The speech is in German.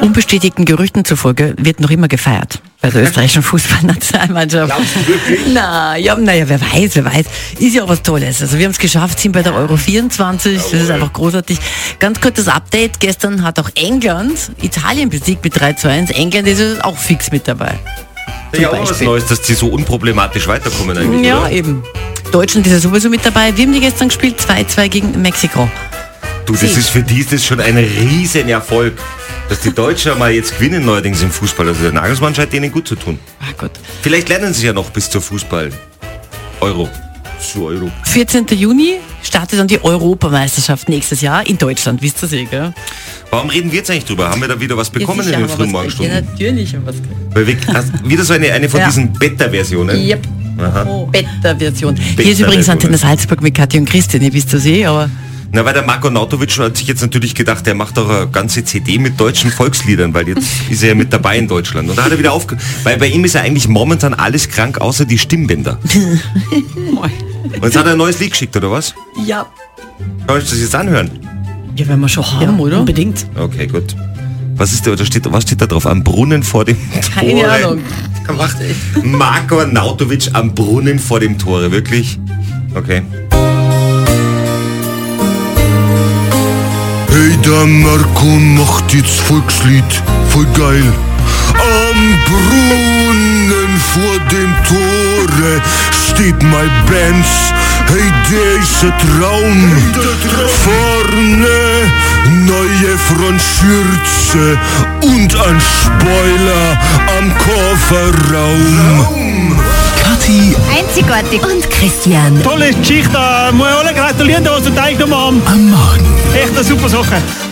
Unbestätigten Gerüchten zufolge wird noch immer gefeiert bei der österreichischen Fußballnationalmannschaft. Na, ja, naja, wer weiß, wer weiß. Ist ja auch was Tolles. Also wir haben es geschafft, sind bei der Euro 24. Das ist einfach großartig. Ganz kurzes Update. Gestern hat auch England Italien besiegt mit 3 zu 1. England ist auch fix mit dabei. Ja, auch was. Neues, dass die so unproblematisch weiterkommen eigentlich. Ja, oder? eben. Deutschland ist ja sowieso mit dabei. Wir haben die gestern gespielt, 2-2 gegen Mexiko. Du, das Sie. ist für die ist das schon ein riesen Erfolg. Dass die Deutschen mal jetzt gewinnen neuerdings im Fußball. Also der Nagelsmann scheint denen gut zu tun. Ah Gott. Vielleicht lernen sie ja noch bis zur Fußball. Euro. Zu Euro. 14. Juni startet dann die Europameisterschaft nächstes Jahr in Deutschland, wisst ihr eh, gell? Warum reden wir jetzt eigentlich drüber? Haben wir da wieder was bekommen Ja, in den frühen. Morgenstunden? Ja, natürlich haben wir was gekriegt. Weil wir, hast, wieder so eine, eine von Ja. diesen Beta-Versionen. Yep. Aha. Beta-Version. Hier ist übrigens Antenne Salzburg mit Kathi und Christian, ihr wisst das eh, aber Na, weil der Marco Nautovic hat sich jetzt natürlich gedacht, der macht doch eine ganze CD mit deutschen Volksliedern, weil jetzt ist er ja mit dabei in Deutschland. Und da hat er wieder aufge... Weil bei ihm ist ja eigentlich momentan alles krank, außer die Stimmbänder. Und jetzt hat er ein neues Lied geschickt, oder was? ja. Kann ich das jetzt anhören? Ja, wenn wir schon haben, oder? Unbedingt. Okay, gut. Was ist da, da steht, was steht da drauf? Am Brunnen vor dem Keine Tore. Ahnung. Macht Marco Nautovic am Brunnen vor dem Tore, wirklich? Okay. Hey, der Marco macht jetzt Volkslied, voll geil. Am Brunnen vor dem Tore steht mein Benz. Hey, der ist ein Traum. Vorne neue Frontschürze und ein Spoiler am Kofferraum. Kathi Einzigartig. Und Christian. Tolle Geschichte, muss ich alle gratulieren, was du teilgenommen haben. Am Morgen. Echt eine super Sache.